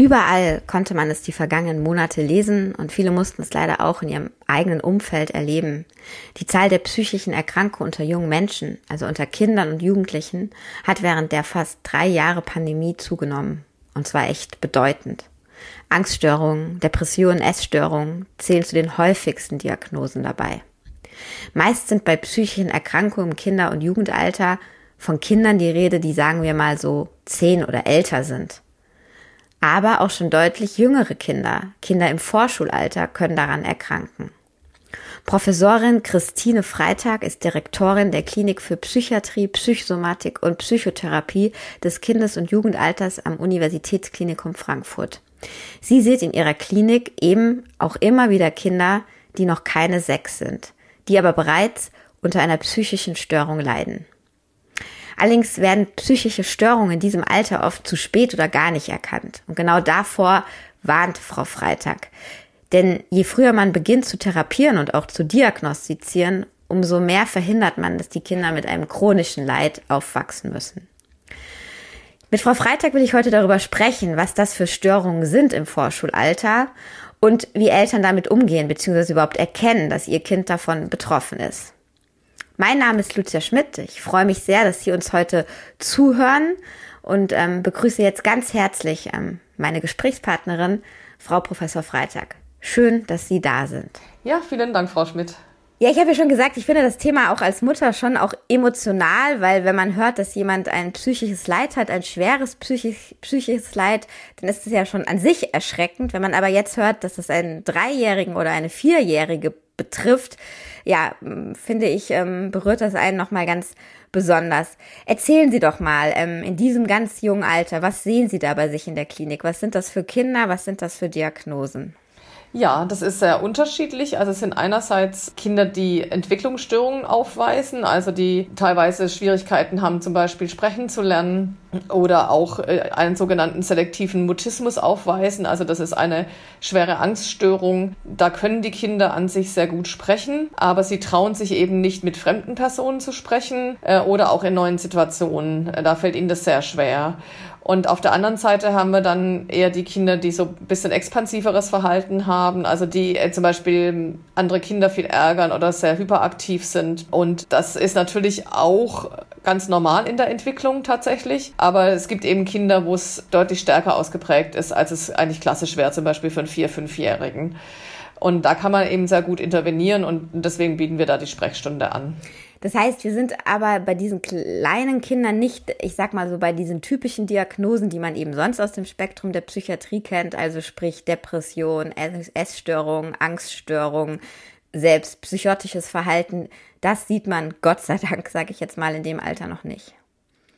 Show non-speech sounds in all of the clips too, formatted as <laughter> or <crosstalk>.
Überall konnte man es die vergangenen Monate lesen und viele mussten es leider auch in ihrem eigenen Umfeld erleben. Die Zahl der psychischen Erkrankungen unter jungen Menschen, also unter Kindern und Jugendlichen, hat während der fast drei Jahre Pandemie zugenommen. Und zwar echt bedeutend. Angststörungen, Depressionen, Essstörungen zählen zu den häufigsten Diagnosen dabei. Meist sind bei psychischen Erkrankungen im Kinder- und Jugendalter von Kindern die Rede, die sagen wir mal so zehn oder älter sind. Aber auch schon deutlich jüngere Kinder, Kinder im Vorschulalter, können daran erkranken. Professorin Christine Freitag ist Direktorin der Klinik für Psychiatrie, Psychosomatik und Psychotherapie des Kindes- und Jugendalters am Universitätsklinikum Frankfurt. Sie sieht in ihrer Klinik eben auch immer wieder Kinder, die noch keine sechs sind, die aber bereits unter einer psychischen Störung leiden. Allerdings werden psychische Störungen in diesem Alter oft zu spät oder gar nicht erkannt. Und genau davor warnt Frau Freitag. Denn je früher man beginnt zu therapieren und auch zu diagnostizieren, umso mehr verhindert man, dass die Kinder mit einem chronischen Leid aufwachsen müssen. Mit Frau Freitag will ich heute darüber sprechen, was das für Störungen sind im Vorschulalter und wie Eltern damit umgehen bzw. überhaupt erkennen, dass ihr Kind davon betroffen ist. Mein Name ist Lucia Schmidt. Ich freue mich sehr, dass Sie uns heute zuhören und ähm, begrüße jetzt ganz herzlich ähm, meine Gesprächspartnerin, Frau Professor Freitag. Schön, dass Sie da sind. Ja, vielen Dank, Frau Schmidt. Ja, ich habe ja schon gesagt, ich finde das Thema auch als Mutter schon auch emotional, weil wenn man hört, dass jemand ein psychisches Leid hat, ein schweres psychisch, psychisches Leid, dann ist es ja schon an sich erschreckend. Wenn man aber jetzt hört, dass es einen Dreijährigen oder eine Vierjährige betrifft, ja, finde ich, ähm, berührt das einen nochmal ganz besonders. Erzählen Sie doch mal, ähm, in diesem ganz jungen Alter, was sehen Sie da bei sich in der Klinik? Was sind das für Kinder? Was sind das für Diagnosen? Ja, das ist sehr unterschiedlich. Also es sind einerseits Kinder, die Entwicklungsstörungen aufweisen, also die teilweise Schwierigkeiten haben, zum Beispiel sprechen zu lernen oder auch äh, einen sogenannten selektiven Mutismus aufweisen. Also das ist eine schwere Angststörung. Da können die Kinder an sich sehr gut sprechen, aber sie trauen sich eben nicht mit fremden Personen zu sprechen äh, oder auch in neuen Situationen. Da fällt ihnen das sehr schwer. Und auf der anderen Seite haben wir dann eher die Kinder, die so ein bisschen expansiveres Verhalten haben, also die äh, zum Beispiel andere Kinder viel ärgern oder sehr hyperaktiv sind. Und das ist natürlich auch ganz normal in der Entwicklung tatsächlich. Aber es gibt eben Kinder, wo es deutlich stärker ausgeprägt ist, als es eigentlich klassisch wäre, zum Beispiel für einen Vier-, Fünfjährigen. Und da kann man eben sehr gut intervenieren und deswegen bieten wir da die Sprechstunde an. Das heißt, wir sind aber bei diesen kleinen Kindern nicht, ich sag mal so, bei diesen typischen Diagnosen, die man eben sonst aus dem Spektrum der Psychiatrie kennt, also sprich Depression, Essstörung, Angststörung, selbst psychotisches Verhalten. Das sieht man Gott sei Dank, sage ich jetzt mal, in dem Alter noch nicht.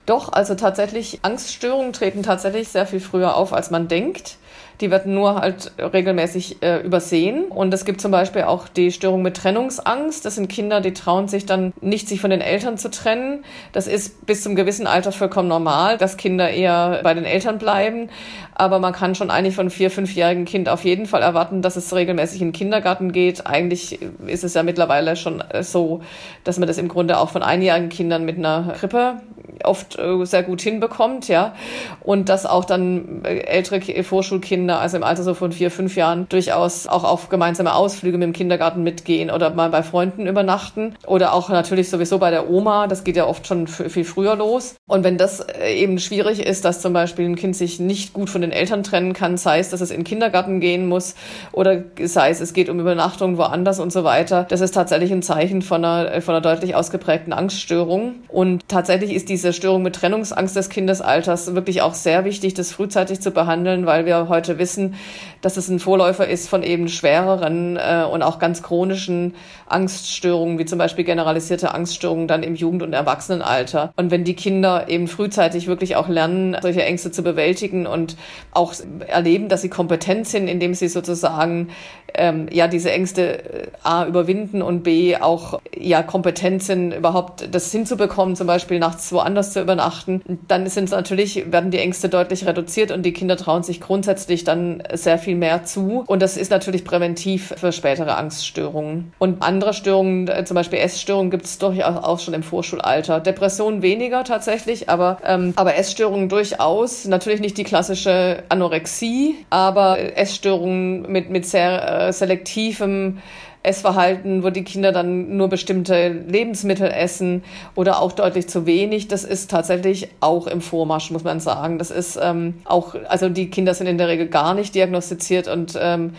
Doch, also tatsächlich, Angststörungen treten tatsächlich sehr viel früher auf, als man denkt. Die werden nur halt regelmäßig äh, übersehen. Und es gibt zum Beispiel auch die Störung mit Trennungsangst. Das sind Kinder, die trauen sich dann nicht, sich von den Eltern zu trennen. Das ist bis zum gewissen Alter vollkommen normal, dass Kinder eher bei den Eltern bleiben. Aber man kann schon eigentlich von vier, fünfjährigen Kind auf jeden Fall erwarten, dass es regelmäßig in den Kindergarten geht. Eigentlich ist es ja mittlerweile schon äh, so, dass man das im Grunde auch von einjährigen Kindern mit einer Krippe oft äh, sehr gut hinbekommt, ja. Und dass auch dann äh, ältere Vorschulkinder Kinder, also im Alter so von vier, fünf Jahren, durchaus auch auf gemeinsame Ausflüge mit dem Kindergarten mitgehen oder mal bei Freunden übernachten oder auch natürlich sowieso bei der Oma. Das geht ja oft schon viel früher los. Und wenn das äh, eben schwierig ist, dass zum Beispiel ein Kind sich nicht gut von den Eltern trennen kann, sei es, dass es in den Kindergarten gehen muss oder sei es, es geht um Übernachtung woanders und so weiter, das ist tatsächlich ein Zeichen von einer, von einer deutlich ausgeprägten Angststörung. Und tatsächlich ist diese Störung mit Trennungsangst des Kindesalters wirklich auch sehr wichtig, das frühzeitig zu behandeln, weil wir heute wissen, dass es ein Vorläufer ist von eben schwereren äh, und auch ganz chronischen Angststörungen, wie zum Beispiel generalisierte Angststörungen dann im Jugend- und Erwachsenenalter. Und wenn die Kinder eben frühzeitig wirklich auch lernen, solche Ängste zu bewältigen und auch erleben, dass sie kompetent sind, indem sie sozusagen ähm, ja diese Ängste äh, a überwinden und b auch ja kompetent sind, überhaupt das hinzubekommen, zum Beispiel nachts woanders zu übernachten, dann sind natürlich, werden die Ängste deutlich reduziert und die Kinder trauen sich grundsätzlich dann sehr viel mehr zu. Und das ist natürlich präventiv für spätere Angststörungen. Und andere Störungen, äh, zum Beispiel Essstörungen, gibt es durchaus auch schon im Vorschulalter. Depressionen weniger tatsächlich, aber, ähm, aber Essstörungen durchaus. Natürlich nicht die klassische Anorexie, aber Essstörungen mit, mit sehr äh, selektivem Essverhalten, wo die Kinder dann nur bestimmte Lebensmittel essen oder auch deutlich zu wenig, das ist tatsächlich auch im Vormarsch, muss man sagen. Das ist ähm, auch, also die Kinder sind in der Regel gar nicht diagnostiziert und ähm,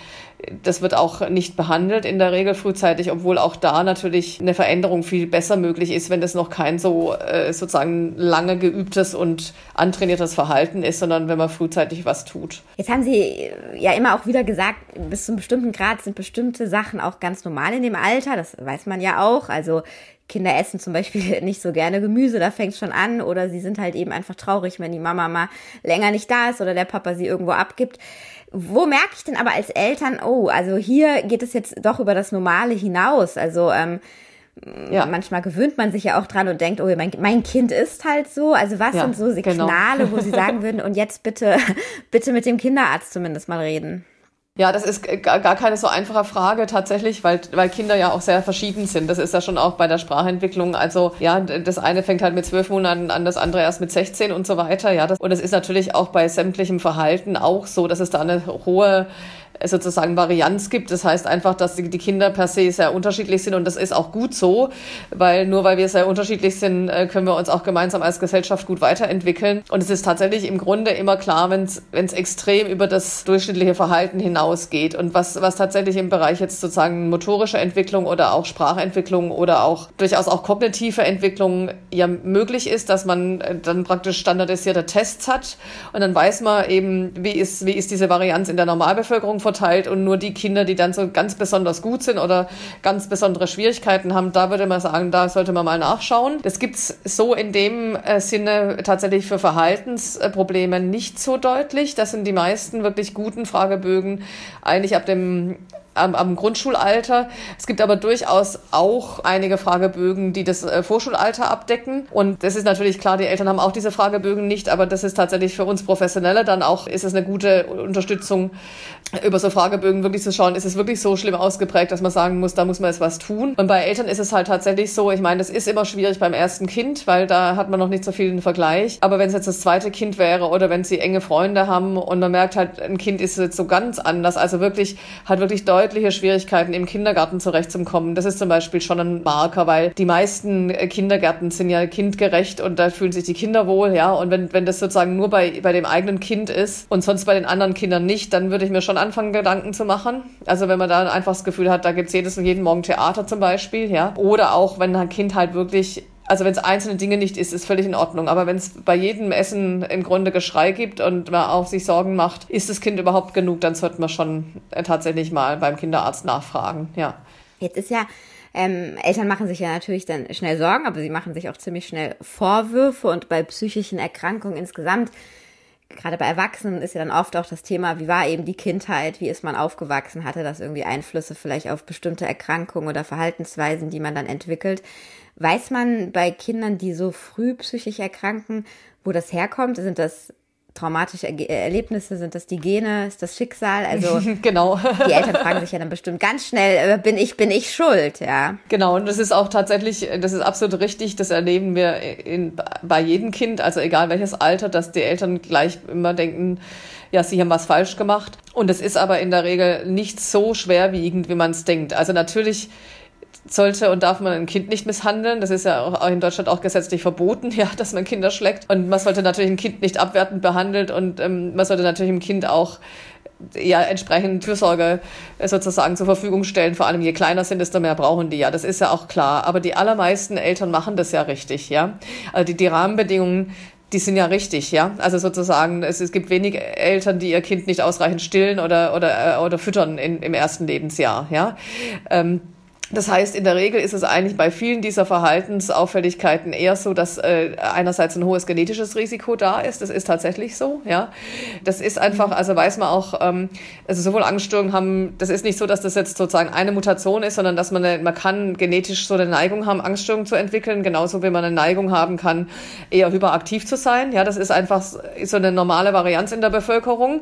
das wird auch nicht behandelt in der Regel frühzeitig, obwohl auch da natürlich eine Veränderung viel besser möglich ist, wenn das noch kein so äh, sozusagen lange geübtes und antrainiertes Verhalten ist, sondern wenn man frühzeitig was tut. Jetzt haben Sie äh, ja immer auch wieder gesagt, bis zu einem bestimmten Grad sind bestimmte Sachen auch ganz normal in dem Alter. Das weiß man ja auch. Also Kinder essen zum Beispiel <laughs> nicht so gerne Gemüse, da fängt schon an. Oder sie sind halt eben einfach traurig, wenn die Mama mal länger nicht da ist oder der Papa sie irgendwo abgibt. Wo merke ich denn aber als Eltern, oh, also hier geht es jetzt doch über das Normale hinaus. Also ähm, ja. manchmal gewöhnt man sich ja auch dran und denkt, oh, mein, mein Kind ist halt so. Also was ja, sind so genau. Signale, genau. wo Sie <laughs> sagen würden, und jetzt bitte, <laughs> bitte mit dem Kinderarzt zumindest mal reden? Ja, das ist gar keine so einfache Frage tatsächlich, weil, weil Kinder ja auch sehr verschieden sind. Das ist ja schon auch bei der Sprachentwicklung. Also ja, das eine fängt halt mit zwölf Monaten an, das andere erst mit 16 und so weiter. Ja, das, und es ist natürlich auch bei sämtlichem Verhalten auch so, dass es da eine hohe sozusagen Varianz gibt. Das heißt einfach, dass die Kinder per se sehr unterschiedlich sind und das ist auch gut so, weil nur weil wir sehr unterschiedlich sind, äh, können wir uns auch gemeinsam als Gesellschaft gut weiterentwickeln. Und es ist tatsächlich im Grunde immer klar, wenn es extrem über das durchschnittliche Verhalten hinausgeht und was, was tatsächlich im Bereich jetzt sozusagen motorische Entwicklung oder auch Sprachentwicklung oder auch durchaus auch kognitive Entwicklung ja möglich ist, dass man äh, dann praktisch standardisierte Tests hat und dann weiß man eben, wie ist, wie ist diese Varianz in der Normalbevölkerung von verteilt und nur die Kinder, die dann so ganz besonders gut sind oder ganz besondere Schwierigkeiten haben, da würde man sagen, da sollte man mal nachschauen. Das gibt's so in dem äh, Sinne tatsächlich für Verhaltensprobleme nicht so deutlich. Das sind die meisten wirklich guten Fragebögen eigentlich ab dem am, am Grundschulalter. Es gibt aber durchaus auch einige Fragebögen, die das äh, Vorschulalter abdecken. Und das ist natürlich klar, die Eltern haben auch diese Fragebögen nicht, aber das ist tatsächlich für uns Professionelle dann auch, ist es eine gute Unterstützung, über so Fragebögen wirklich zu schauen, ist es wirklich so schlimm ausgeprägt, dass man sagen muss, da muss man jetzt was tun. Und bei Eltern ist es halt tatsächlich so, ich meine, das ist immer schwierig beim ersten Kind, weil da hat man noch nicht so viel einen Vergleich. Aber wenn es jetzt das zweite Kind wäre oder wenn sie enge Freunde haben und man merkt halt, ein Kind ist jetzt so ganz anders, also wirklich, hat wirklich deutlich deutliche Schwierigkeiten, im Kindergarten zurechtzukommen. Das ist zum Beispiel schon ein Marker, weil die meisten Kindergärten sind ja kindgerecht und da fühlen sich die Kinder wohl, ja. Und wenn, wenn das sozusagen nur bei, bei dem eigenen Kind ist und sonst bei den anderen Kindern nicht, dann würde ich mir schon anfangen, Gedanken zu machen. Also wenn man da einfach das Gefühl hat, da gibt es jedes und jeden Morgen Theater zum Beispiel, ja. Oder auch, wenn ein Kind halt wirklich also wenn es einzelne Dinge nicht ist, ist völlig in Ordnung. Aber wenn es bei jedem Essen im Grunde Geschrei gibt und man auch sich Sorgen macht, ist das Kind überhaupt genug, dann sollte man schon äh, tatsächlich mal beim Kinderarzt nachfragen. Ja. Jetzt ist ja ähm, Eltern machen sich ja natürlich dann schnell Sorgen, aber sie machen sich auch ziemlich schnell Vorwürfe und bei psychischen Erkrankungen insgesamt gerade bei Erwachsenen ist ja dann oft auch das Thema, wie war eben die Kindheit, wie ist man aufgewachsen, hatte das irgendwie Einflüsse vielleicht auf bestimmte Erkrankungen oder Verhaltensweisen, die man dann entwickelt. Weiß man bei Kindern, die so früh psychisch erkranken, wo das herkommt? Sind das traumatische Erlebnisse? Sind das die Gene? Ist das Schicksal? Also <laughs> genau. <laughs> die Eltern fragen sich ja dann bestimmt ganz schnell, äh, bin ich, bin ich schuld? Ja. Genau, und das ist auch tatsächlich, das ist absolut richtig. Das erleben wir in, bei jedem Kind, also egal welches Alter, dass die Eltern gleich immer denken, ja, sie haben was falsch gemacht. Und es ist aber in der Regel nicht so schwerwiegend, wie man es denkt. Also natürlich sollte und darf man ein Kind nicht misshandeln. Das ist ja auch in Deutschland auch gesetzlich verboten, <laughs> ja, dass man Kinder schlägt. Und man sollte natürlich ein Kind nicht abwertend behandelt und ähm, man sollte natürlich dem Kind auch ja entsprechend Fürsorge äh, sozusagen zur Verfügung stellen. Vor allem je kleiner sind, desto mehr brauchen die ja. Das ist ja auch klar. Aber die allermeisten Eltern machen das ja richtig, ja. Also die, die Rahmenbedingungen die sind ja richtig, ja. Also sozusagen, es, es gibt wenig Eltern, die ihr Kind nicht ausreichend stillen oder oder äh, oder füttern in, im ersten Lebensjahr, ja. Ähm, Das heißt, in der Regel ist es eigentlich bei vielen dieser Verhaltensauffälligkeiten eher so, dass äh, einerseits ein hohes genetisches Risiko da ist. Das ist tatsächlich so, ja. Das ist einfach, mhm. also weiß man auch, ähm, also sowohl Angststörungen haben, das ist nicht so, dass das jetzt sozusagen eine Mutation ist, sondern dass man, eine, man kann genetisch so eine Neigung haben, Angststörungen zu entwickeln, genauso wie man eine Neigung haben kann, eher hyperaktiv zu sein. Ja, das ist einfach so eine normale Varianz in der Bevölkerung.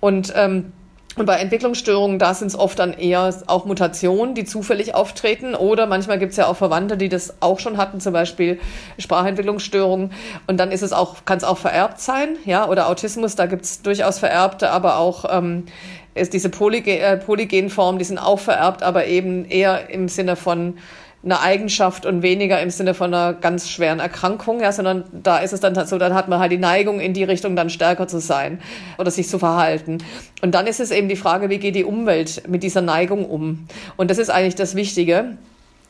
Und ähm, und bei Entwicklungsstörungen, da sind es oft dann eher auch Mutationen, die zufällig auftreten. Oder manchmal gibt es ja auch Verwandte, die das auch schon hatten, zum Beispiel Sprachentwicklungsstörungen. Und dann ist es auch, kann es auch vererbt sein, ja, oder Autismus, da gibt es durchaus vererbte, aber auch ähm, ist diese Polyge äh, Polygenformen, die sind auch vererbt, aber eben eher im Sinne von eine Eigenschaft und weniger im Sinne von einer ganz schweren Erkrankung, ja, sondern da ist es dann halt so, dann hat man halt die Neigung in die Richtung dann stärker zu sein oder sich zu verhalten. Und dann ist es eben die Frage, wie geht die Umwelt mit dieser Neigung um? Und das ist eigentlich das Wichtige.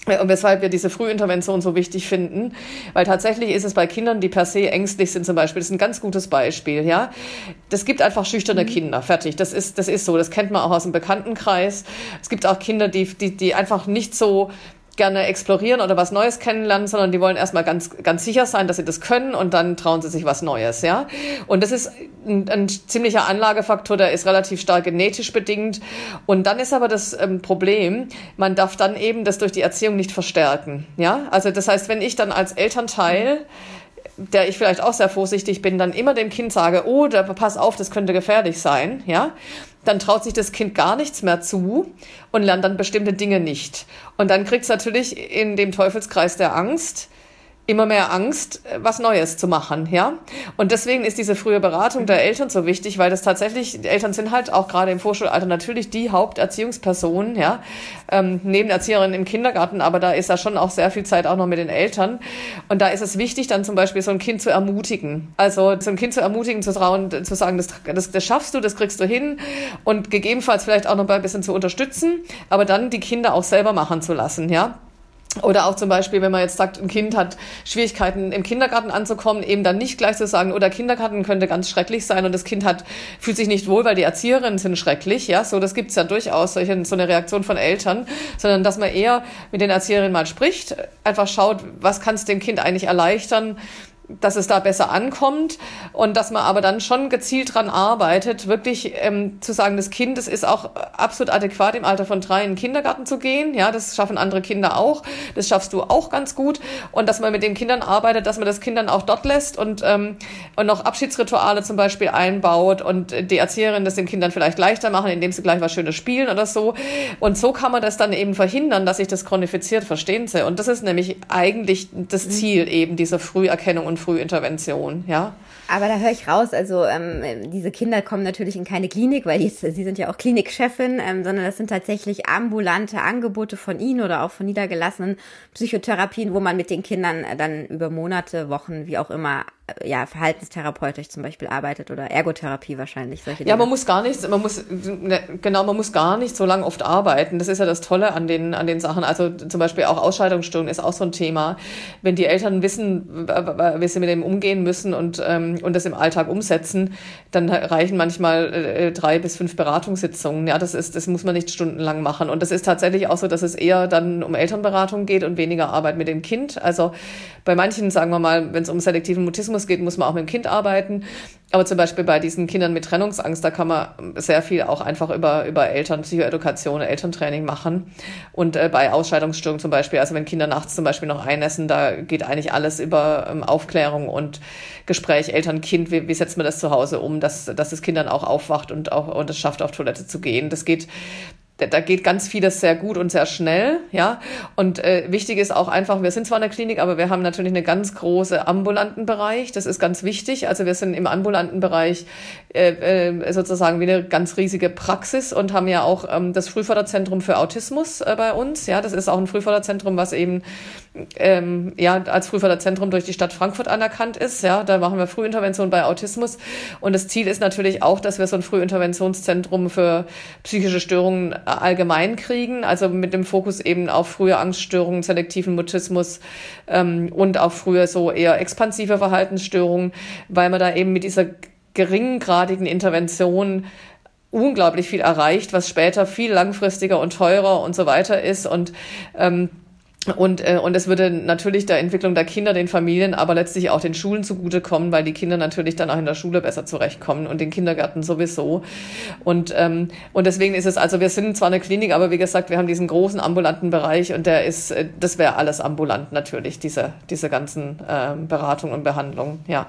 Und weshalb wir diese Frühintervention so wichtig finden, weil tatsächlich ist es bei Kindern, die per se ängstlich sind zum Beispiel, das ist ein ganz gutes Beispiel, ja. Das gibt einfach schüchterne mhm. Kinder, fertig. Das ist, das ist so, das kennt man auch aus dem Bekanntenkreis. Es gibt auch Kinder, die, die, die einfach nicht so gerne explorieren oder was Neues kennenlernen, sondern die wollen erstmal ganz, ganz sicher sein, dass sie das können und dann trauen sie sich was Neues, ja. Und das ist ein, ein ziemlicher Anlagefaktor, der ist relativ stark genetisch bedingt. Und dann ist aber das ähm, Problem, man darf dann eben das durch die Erziehung nicht verstärken, ja. Also das heißt, wenn ich dann als Elternteil der ich vielleicht auch sehr vorsichtig bin, dann immer dem Kind sage, oh, da, pass auf, das könnte gefährlich sein, ja, dann traut sich das Kind gar nichts mehr zu und lernt dann bestimmte Dinge nicht. Und dann kriegt es natürlich in dem Teufelskreis der Angst immer mehr Angst, was Neues zu machen, ja. Und deswegen ist diese frühe Beratung der Eltern so wichtig, weil das tatsächlich, die Eltern sind halt auch gerade im Vorschulalter natürlich die Haupterziehungspersonen, ja, ähm, neben Erzieherinnen im Kindergarten, aber da ist da schon auch sehr viel Zeit auch noch mit den Eltern. Und da ist es wichtig, dann zum Beispiel so ein Kind zu ermutigen. Also so ein Kind zu ermutigen, zu trauen, zu sagen, das, das, das schaffst du, das kriegst du hin und gegebenenfalls vielleicht auch noch ein bisschen zu unterstützen, aber dann die Kinder auch selber machen zu lassen, ja. Oder auch zum Beispiel, wenn man jetzt sagt, ein Kind hat Schwierigkeiten im Kindergarten anzukommen, eben dann nicht gleich zu sagen, oder Kindergarten könnte ganz schrecklich sein und das Kind hat, fühlt sich nicht wohl, weil die Erzieherinnen sind schrecklich, ja, so, das gibt's ja durchaus, solche, so eine Reaktion von Eltern, sondern dass man eher mit den Erzieherinnen mal spricht, einfach schaut, was kann es dem Kind eigentlich erleichtern, dass es da besser ankommt und dass man aber dann schon gezielt dran arbeitet, wirklich ähm, zu sagen, das Kind, es ist auch absolut adäquat im Alter von drei in den Kindergarten zu gehen. Ja, das schaffen andere Kinder auch. Das schaffst du auch ganz gut. Und dass man mit den Kindern arbeitet, dass man das Kind dann auch dort lässt und, ähm, und noch Abschiedsrituale zum Beispiel einbaut und die Erzieherin das den Kindern vielleicht leichter machen, indem sie gleich was Schönes spielen oder so. Und so kann man das dann eben verhindern, dass sich das chronifiziert, verstehen Sie? Und das ist nämlich eigentlich das mhm. Ziel eben dieser Früherkennung und Frühintervention, ja. Aber da höre ich raus, also ähm, diese Kinder kommen natürlich in keine Klinik, weil die, sie sind ja auch Klinikchefin, ähm, sondern das sind tatsächlich ambulante Angebote von Ihnen oder auch von niedergelassenen Psychotherapien, wo man mit den Kindern dann über Monate, Wochen, wie auch immer ja, verhaltenstherapeutisch zum Beispiel arbeitet oder Ergotherapie wahrscheinlich. Solche ja, man muss gar nicht, man muss, ne, genau, man muss gar nicht so lange oft arbeiten. Das ist ja das Tolle an den, an den Sachen. Also zum Beispiel auch Ausscheidungsstörungen ist auch so ein Thema. Wenn die Eltern wissen, wie sie mit dem umgehen müssen und, ähm, und das im Alltag umsetzen, dann reichen manchmal äh, drei bis fünf Beratungssitzungen. Ja, das ist, das muss man nicht stundenlang machen. Und das ist tatsächlich auch so, dass es eher dann um Elternberatung geht und weniger Arbeit mit dem Kind. Also bei manchen, sagen wir mal, wenn es um selektiven Mutismus Autismus geht, muss man auch mit dem Kind arbeiten. Aber zum Beispiel bei diesen Kindern mit Trennungsangst, da kann man sehr viel auch einfach über, über Eltern, Psychoedukation, Elterntraining machen. Und äh, bei Ausscheidungsstörungen zum Beispiel, also wenn Kinder nachts zum Beispiel noch einessen, da geht eigentlich alles über ähm, Aufklärung und Gespräch Eltern-Kind, wie, wie setzt man das zu Hause um, dass, dass das Kind dann auch aufwacht und auch und es schafft, auf Toilette zu gehen. Das geht da geht ganz vieles sehr gut und sehr schnell, ja. Und äh, wichtig ist auch einfach, wir sind zwar in der Klinik, aber wir haben natürlich einen ganz große ambulanten Bereich. Das ist ganz wichtig. Also wir sind im ambulanten Bereich äh, äh, sozusagen wie eine ganz riesige Praxis und haben ja auch ähm, das Frühförderzentrum für Autismus äh, bei uns. Ja, das ist auch ein Frühförderzentrum, was eben ähm, ja als Frühförderzentrum durch die Stadt Frankfurt anerkannt ist. Ja, da machen wir Frühintervention bei Autismus. Und das Ziel ist natürlich auch, dass wir so ein Frühinterventionszentrum für psychische Störungen allgemein kriegen, also mit dem Fokus eben auf frühe Angststörungen, selektiven Mutismus ähm, und auch früher so eher expansive Verhaltensstörungen, weil man da eben mit dieser geringgradigen Intervention unglaublich viel erreicht, was später viel langfristiger und teurer und so weiter ist. Und ähm, und, äh, und es würde natürlich der Entwicklung der Kinder, den Familien, aber letztlich auch den Schulen zugutekommen, weil die Kinder natürlich dann auch in der Schule besser zurechtkommen und den Kindergärten sowieso. Und, ähm, und deswegen ist es, also wir sind zwar eine Klinik, aber wie gesagt, wir haben diesen großen ambulanten Bereich und der ist, äh, das wäre alles ambulant natürlich, diese, diese ganzen ähm, Beratungen und Behandlungen, ja.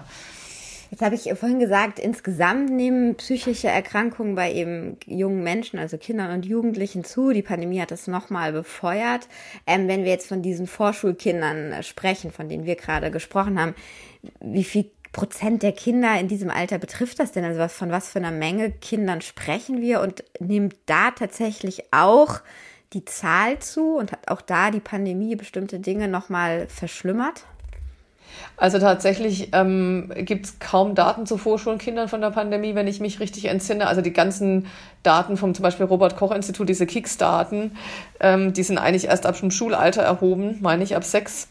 Jetzt habe ich vorhin gesagt, insgesamt nehmen psychische Erkrankungen bei eben jungen Menschen, also Kindern und Jugendlichen zu. Die Pandemie hat das nochmal befeuert. Ähm, wenn wir jetzt von diesen Vorschulkindern äh, sprechen, von denen wir gerade gesprochen haben, wie viel Prozent der Kinder in diesem Alter betrifft das denn? Also was, von was für einer Menge Kindern sprechen wir und nimmt da tatsächlich auch die Zahl zu und hat auch da die Pandemie bestimmte Dinge nochmal verschlimmert? Also tatsächlich ähm, gibt es kaum Daten zu Vorschulkindern von der Pandemie, wenn ich mich richtig entsinne. Also die ganzen Daten vom zum Beispiel Robert-Koch-Institut, diese KICS-Daten, ähm, die sind eigentlich erst ab dem Schulalter erhoben, meine ich ab sechs.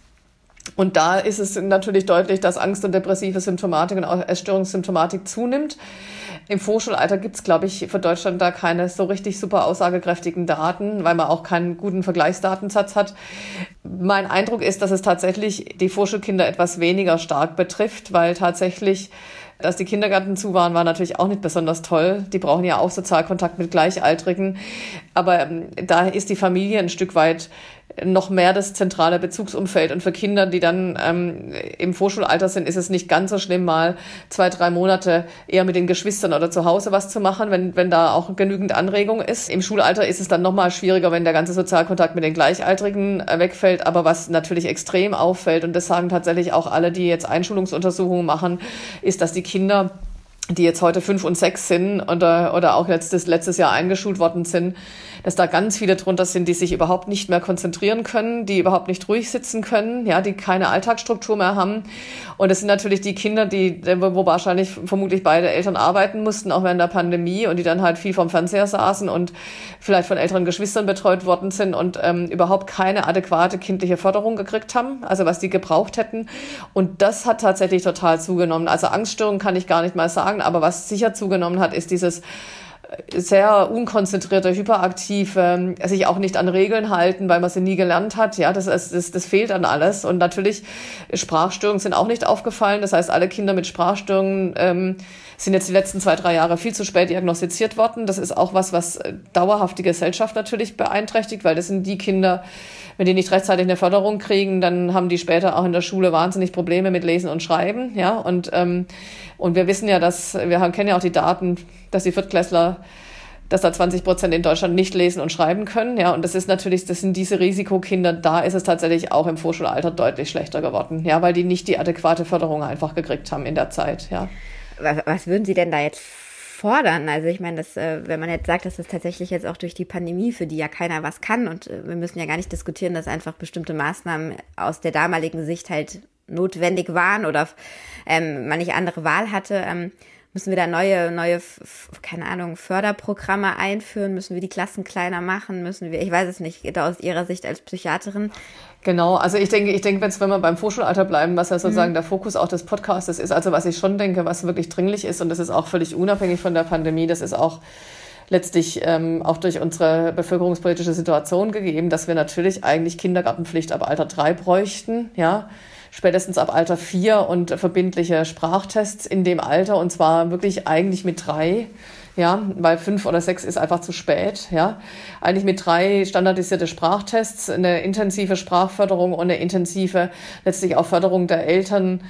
Und da ist es natürlich deutlich, dass Angst und depressive Symptomatik und auch Essstörungssymptomatik zunimmt. Im Vorschulalter gibt es, glaube ich, für Deutschland da keine so richtig super aussagekräftigen Daten, weil man auch keinen guten Vergleichsdatensatz hat. Mein Eindruck ist, dass es tatsächlich die Vorschulkinder etwas weniger stark betrifft, weil tatsächlich dass die Kindergärten zu waren, war natürlich auch nicht besonders toll. Die brauchen ja auch Sozialkontakt mit Gleichaltrigen. Aber ähm, da ist die Familie ein Stück weit noch mehr das zentrale Bezugsumfeld. Und für Kinder, die dann ähm, im Vorschulalter sind, ist es nicht ganz so schlimm, mal zwei, drei Monate eher mit den Geschwistern oder zu Hause was zu machen, wenn, wenn da auch genügend Anregung ist. Im Schulalter ist es dann nochmal schwieriger, wenn der ganze Sozialkontakt mit den Gleichaltrigen äh, wegfällt. Aber was natürlich extrem auffällt, und das sagen tatsächlich auch alle, die jetzt Einschulungsuntersuchungen machen, ist, dass die Kinder die jetzt heute fünf und sechs sind oder, oder auch letztes, letztes Jahr eingeschult worden sind, dass da ganz viele drunter sind, die sich überhaupt nicht mehr konzentrieren können, die überhaupt nicht ruhig sitzen können, ja, die keine Alltagsstruktur mehr haben. Und das sind natürlich die Kinder, die, wo wahrscheinlich vermutlich beide Eltern arbeiten mussten, auch während der Pandemie, und die dann halt viel vom Fernseher saßen und vielleicht von älteren Geschwistern betreut worden sind und ähm, überhaupt keine adäquate kindliche Förderung gekriegt haben, also was die gebraucht hätten. Und das hat tatsächlich total zugenommen. Also Angststörungen kann ich gar nicht mal sagen, aber was sicher zugenommen hat, ist dieses sehr unkonzentrierte, hyperaktive, sich auch nicht an Regeln halten, weil man sie nie gelernt hat. Ja, das, das, das fehlt an alles. Und natürlich, Sprachstörungen sind auch nicht aufgefallen. Das heißt, alle Kinder mit Sprachstörungen ähm, sind jetzt die letzten zwei, drei Jahre viel zu spät diagnostiziert worden. Das ist auch was, was dauerhaft die Gesellschaft natürlich beeinträchtigt, weil das sind die Kinder, wenn die nicht rechtzeitig eine Förderung kriegen, dann haben die später auch in der Schule wahnsinnig Probleme mit Lesen und Schreiben. Ja, und, ähm, und wir wissen ja, dass, wir haben, kennen ja auch die Daten, dass die Viertklässler dass da 20 Prozent in Deutschland nicht lesen und schreiben können. Ja, und das ist natürlich, das sind diese Risikokinder. Da ist es tatsächlich auch im Vorschulalter deutlich schlechter geworden. Ja, weil die nicht die adäquate Förderung einfach gekriegt haben in der Zeit. Ja. Was, was würden Sie denn da jetzt fordern. Also ich meine, dass, äh, wenn man jetzt sagt, dass das tatsächlich jetzt auch durch die Pandemie, für die ja keiner was kann, und äh, wir müssen ja gar nicht diskutieren, dass einfach bestimmte Maßnahmen aus der damaligen Sicht halt notwendig waren oder ähm, man nicht andere Wahl hatte, ähm, müssen wir da neue, neue, keine Ahnung, Förderprogramme einführen? Müssen wir die Klassen kleiner machen? Müssen wir, ich weiß es nicht, aus Ihrer Sicht als Psychiaterin. Genau, also ich denke, ich denke, wenn wir beim Vorschulalter bleiben, was ja sozusagen mhm. der Fokus auch des Podcasts ist, also was ich schon denke, was wirklich dringlich ist, und das ist auch völlig unabhängig von der Pandemie, das ist auch letztlich ähm, auch durch unsere bevölkerungspolitische Situation gegeben, dass wir natürlich eigentlich Kindergartenpflicht ab Alter drei bräuchten, ja spätestens ab Alter vier und verbindliche Sprachtests in dem Alter und zwar wirklich eigentlich mit drei. Ja, weil fünf oder sechs ist einfach zu spät. Ja, eigentlich mit drei standardisierte Sprachtests, eine intensive Sprachförderung und eine intensive letztlich auch Förderung der Eltern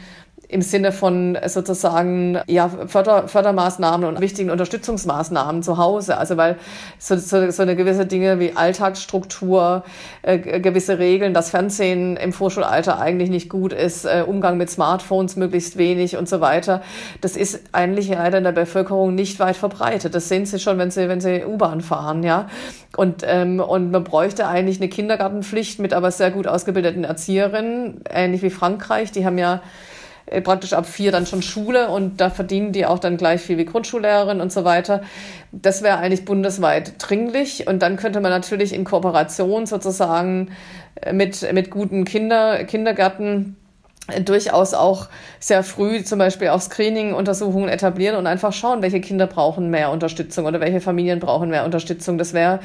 im Sinne von sozusagen ja, Förder, Fördermaßnahmen und wichtigen Unterstützungsmaßnahmen zu Hause. Also weil so, so, so eine gewisse Dinge wie Alltagsstruktur, äh, gewisse Regeln, das Fernsehen im Vorschulalter eigentlich nicht gut ist, äh, Umgang mit Smartphones möglichst wenig und so weiter, das ist eigentlich leider in der Bevölkerung nicht weit verbreitet. Das sehen Sie schon, wenn Sie, wenn Sie U-Bahn fahren, ja. Und, ähm, und man bräuchte eigentlich eine Kindergartenpflicht mit aber sehr gut ausgebildeten Erzieherinnen, ähnlich wie Frankreich. Die haben ja praktisch ab vier dann schon Schule und da verdienen die auch dann gleich viel wie Grundschullehrerin und so weiter. Das wäre eigentlich bundesweit dringlich und dann könnte man natürlich in Kooperation sozusagen äh, mit, mit guten Kinder, Kindergärten durchaus auch sehr früh zum Beispiel auch Screening-Untersuchungen etablieren und einfach schauen, welche Kinder brauchen mehr Unterstützung oder welche Familien brauchen mehr Unterstützung. Das wäre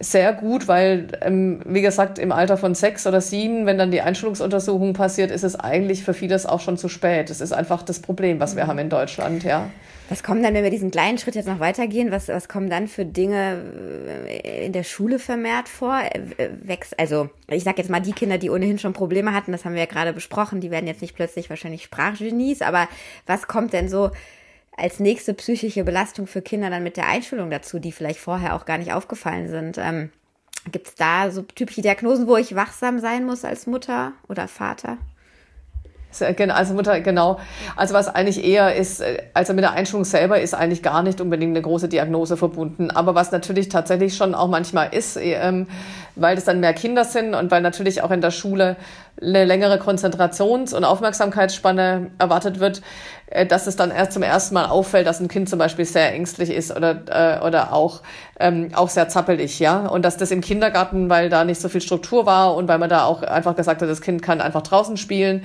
sehr gut, weil, ähm, wie gesagt, im Alter von sechs oder sieben, wenn dann die Einschulungsuntersuchung passiert, ist es eigentlich für vieles auch schon zu spät. Das ist einfach das Problem, was wir mhm. haben in Deutschland, ja. Was kommen dann, wenn wir diesen kleinen Schritt jetzt noch weitergehen, was, was kommen dann für Dinge äh, in der Schule vermehrt vor? Äh, wächst, also ich sag jetzt mal die Kinder, die ohnehin schon Probleme hatten, das haben wir ja gerade besprochen, die werden jetzt nicht plötzlich wahrscheinlich Sprachgenies, aber was kommt denn so als nächste psychische Belastung für Kinder dann mit der Einschulung dazu, die vielleicht vorher auch gar nicht aufgefallen sind? Ähm, Gibt es da so typische Diagnosen, wo ich wachsam sein muss als Mutter oder Vater? Also Mutter, genau. Also was eigentlich eher ist, äh, also mit der Einschulung selber ist eigentlich gar nicht unbedingt eine große Diagnose verbunden. Aber was natürlich tatsächlich schon auch manchmal ist, ähm, weil es dann mehr Kinder sind und weil natürlich auch in der Schule eine längere Konzentrations- und Aufmerksamkeitsspanne erwartet wird, äh, dass es dann erst zum ersten Mal auffällt, dass ein Kind zum Beispiel sehr ängstlich ist oder, äh, oder auch, ähm, auch sehr zappelig, ja. Und dass das im Kindergarten, weil da nicht so viel Struktur war und weil man da auch einfach gesagt hat, das Kind kann einfach draußen spielen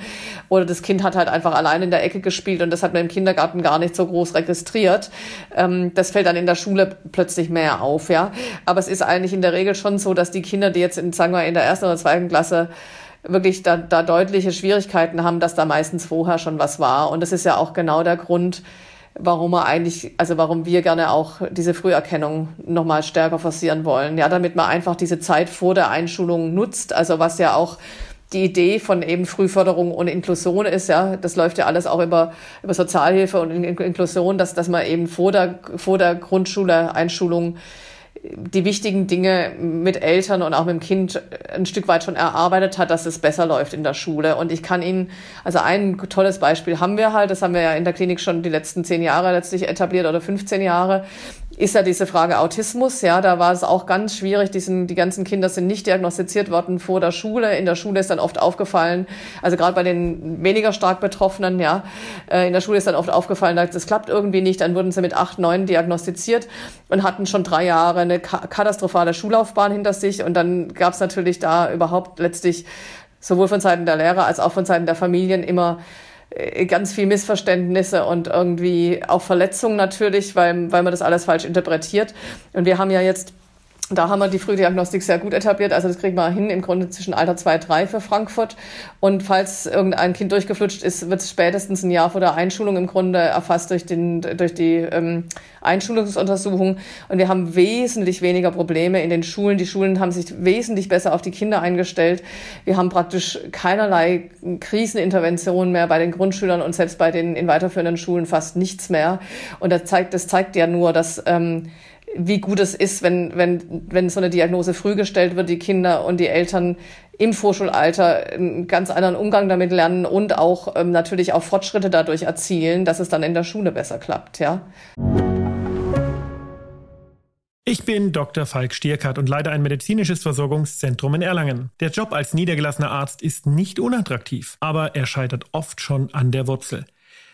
oder das Kind hat halt einfach allein in der Ecke gespielt und das hat man im Kindergarten gar nicht so groß registriert. Ähm, das fällt dann in der Schule plötzlich mehr auf, ja. Aber es ist eigentlich in der Regel schon so, dass die Kinder, die jetzt in, sagen wir, in der ersten oder zweiten Klasse wirklich da, da deutliche Schwierigkeiten haben, dass da meistens vorher schon was war. Und das ist ja auch genau der Grund, warum wir eigentlich, also warum wir gerne auch diese Früherkennung nochmal stärker forcieren wollen. Ja, damit man einfach diese Zeit vor der Einschulung nutzt. Also was ja auch die Idee von eben Frühförderung und Inklusion ist, ja, das läuft ja alles auch über, über Sozialhilfe und Inklusion, dass, dass man eben vor der, vor der Grundschule Einschulung die wichtigen Dinge mit Eltern und auch mit dem Kind ein Stück weit schon erarbeitet hat, dass es besser läuft in der Schule. Und ich kann Ihnen, also ein tolles Beispiel haben wir halt, das haben wir ja in der Klinik schon die letzten zehn Jahre letztlich etabliert oder 15 Jahre ist ja diese Frage Autismus. Ja, da war es auch ganz schwierig. Diesen, die ganzen Kinder sind nicht diagnostiziert worden vor der Schule. In der Schule ist dann oft aufgefallen, also gerade bei den weniger stark Betroffenen, ja, äh, in der Schule ist dann oft aufgefallen, das klappt irgendwie nicht. Dann wurden sie mit acht, neun diagnostiziert und hatten schon drei Jahre eine katastrophale Schullaufbahn hinter sich. Und dann gab es natürlich da überhaupt letztlich sowohl von Seiten der Lehrer als auch von Seiten der Familien immer ganz viel Missverständnisse und irgendwie auch Verletzungen natürlich, weil, weil man das alles falsch interpretiert. Und wir haben ja jetzt da haben wir die Frühdiagnostik sehr gut etabliert. Also das kriegen wir hin im Grunde zwischen Alter 2, 3 für Frankfurt. Und falls irgendein Kind durchgeflutscht ist, wird es spätestens ein Jahr vor der Einschulung im Grunde erfasst durch, den, durch die ähm, Einschulungsuntersuchung. Und wir haben wesentlich weniger Probleme in den Schulen. Die Schulen haben sich wesentlich besser auf die Kinder eingestellt. Wir haben praktisch keinerlei Kriseninterventionen mehr bei den Grundschülern und selbst bei den in weiterführenden Schulen fast nichts mehr. Und das zeigt, das zeigt ja nur, dass ähm, wie gut es ist, wenn, wenn, wenn so eine Diagnose früh gestellt wird, die Kinder und die Eltern im Vorschulalter einen ganz anderen Umgang damit lernen und auch ähm, natürlich auch Fortschritte dadurch erzielen, dass es dann in der Schule besser klappt, ja. Ich bin Dr. Falk Stierkart und leite ein medizinisches Versorgungszentrum in Erlangen. Der Job als niedergelassener Arzt ist nicht unattraktiv, aber er scheitert oft schon an der Wurzel.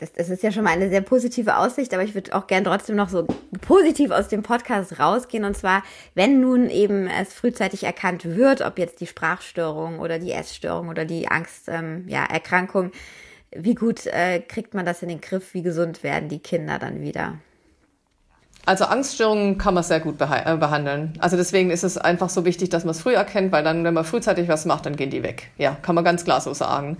das, das ist ja schon mal eine sehr positive Aussicht, aber ich würde auch gern trotzdem noch so positiv aus dem Podcast rausgehen. Und zwar, wenn nun eben es frühzeitig erkannt wird, ob jetzt die Sprachstörung oder die Essstörung oder die Angst, ähm, ja, wie gut äh, kriegt man das in den Griff? Wie gesund werden die Kinder dann wieder? Also Angststörungen kann man sehr gut äh, behandeln. Also deswegen ist es einfach so wichtig, dass man es früh erkennt, weil dann, wenn man frühzeitig was macht, dann gehen die weg. Ja, kann man ganz klar so sagen.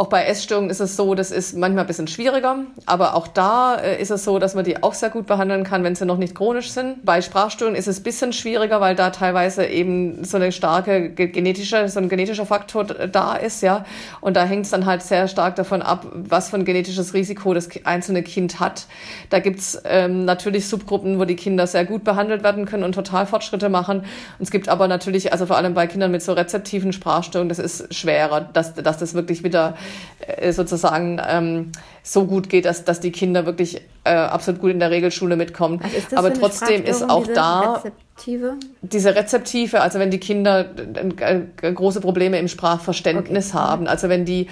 Auch bei Essstörungen ist es so, das ist manchmal ein bisschen schwieriger, aber auch da äh, ist es so, dass man die auch sehr gut behandeln kann, wenn sie noch nicht chronisch sind. Bei Sprachstörungen ist es ein bisschen schwieriger, weil da teilweise eben so eine starke genetische, so ein genetischer Faktor da ist, ja. Und da hängt es dann halt sehr stark davon ab, was für ein genetisches Risiko das einzelne Kind hat. Da gibt's ähm, natürlich Subgruppen, wo die Kinder sehr gut behandelt werden können und total Fortschritte machen. Und es gibt aber natürlich, also vor allem bei Kindern mit so rezeptiven Sprachstörungen, das ist schwerer, dass, dass das wirklich wieder äh, sozusagen ähm, so gut geht, dass, dass die Kinder wirklich äh, absolut gut in der Regelschule mitkommen. Aber trotzdem ist auch da Rezeptive? diese Rezeptive, also wenn die Kinder äh, große Probleme im Sprachverständnis okay. haben, also wenn die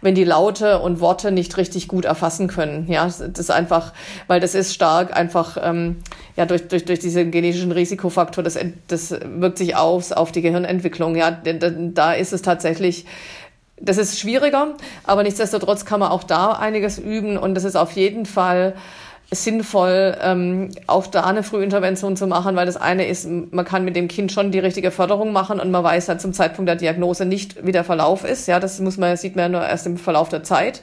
wenn die Laute und Worte nicht richtig gut erfassen können. Ja, das ist einfach, weil das ist stark einfach ähm, ja durch, durch, durch diesen genetischen Risikofaktor, das, das wirkt sich aus auf die Gehirnentwicklung. Ja, da ist es tatsächlich das ist schwieriger, aber nichtsdestotrotz kann man auch da einiges üben und das ist auf jeden Fall sinnvoll, ähm, auch da eine Frühintervention zu machen, weil das eine ist, man kann mit dem Kind schon die richtige Förderung machen und man weiß halt zum Zeitpunkt der Diagnose nicht, wie der Verlauf ist. Ja, das muss man, sieht man ja nur erst im Verlauf der Zeit.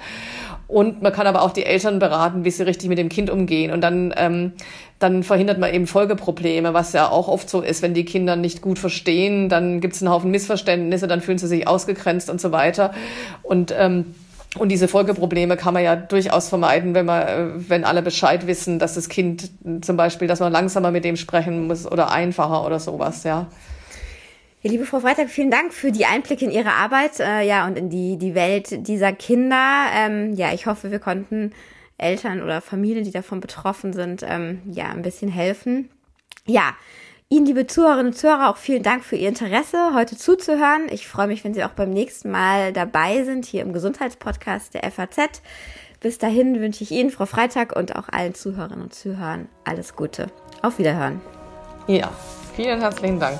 Und man kann aber auch die Eltern beraten, wie sie richtig mit dem Kind umgehen. Und dann, ähm, dann verhindert man eben Folgeprobleme, was ja auch oft so ist, wenn die Kinder nicht gut verstehen, dann gibt es einen Haufen Missverständnisse, dann fühlen sie sich ausgegrenzt und so weiter. Und ähm, und diese Folgeprobleme kann man ja durchaus vermeiden, wenn man, äh, wenn alle Bescheid wissen, dass das Kind zum Beispiel, dass man langsamer mit dem sprechen muss oder einfacher oder sowas, ja. Ja, liebe Frau Freitag, vielen Dank für die Einblicke in Ihre Arbeit, äh, ja, und in die, die Welt dieser Kinder. Ähm, ja, ich hoffe, wir konnten Eltern oder Familien, die davon betroffen sind, ähm, ja, ein bisschen helfen. Ja, Ihnen, liebe Zuhörerinnen und Zuhörer, auch vielen Dank für Ihr Interesse, heute zuzuhören. Ich freue mich, wenn Sie auch beim nächsten Mal dabei sind, hier im Gesundheitspodcast der FAZ. Bis dahin wünsche ich Ihnen, Frau Freitag, und auch allen Zuhörerinnen und Zuhörern alles Gute. Auf Wiederhören. Ja, vielen herzlichen Dank.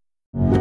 you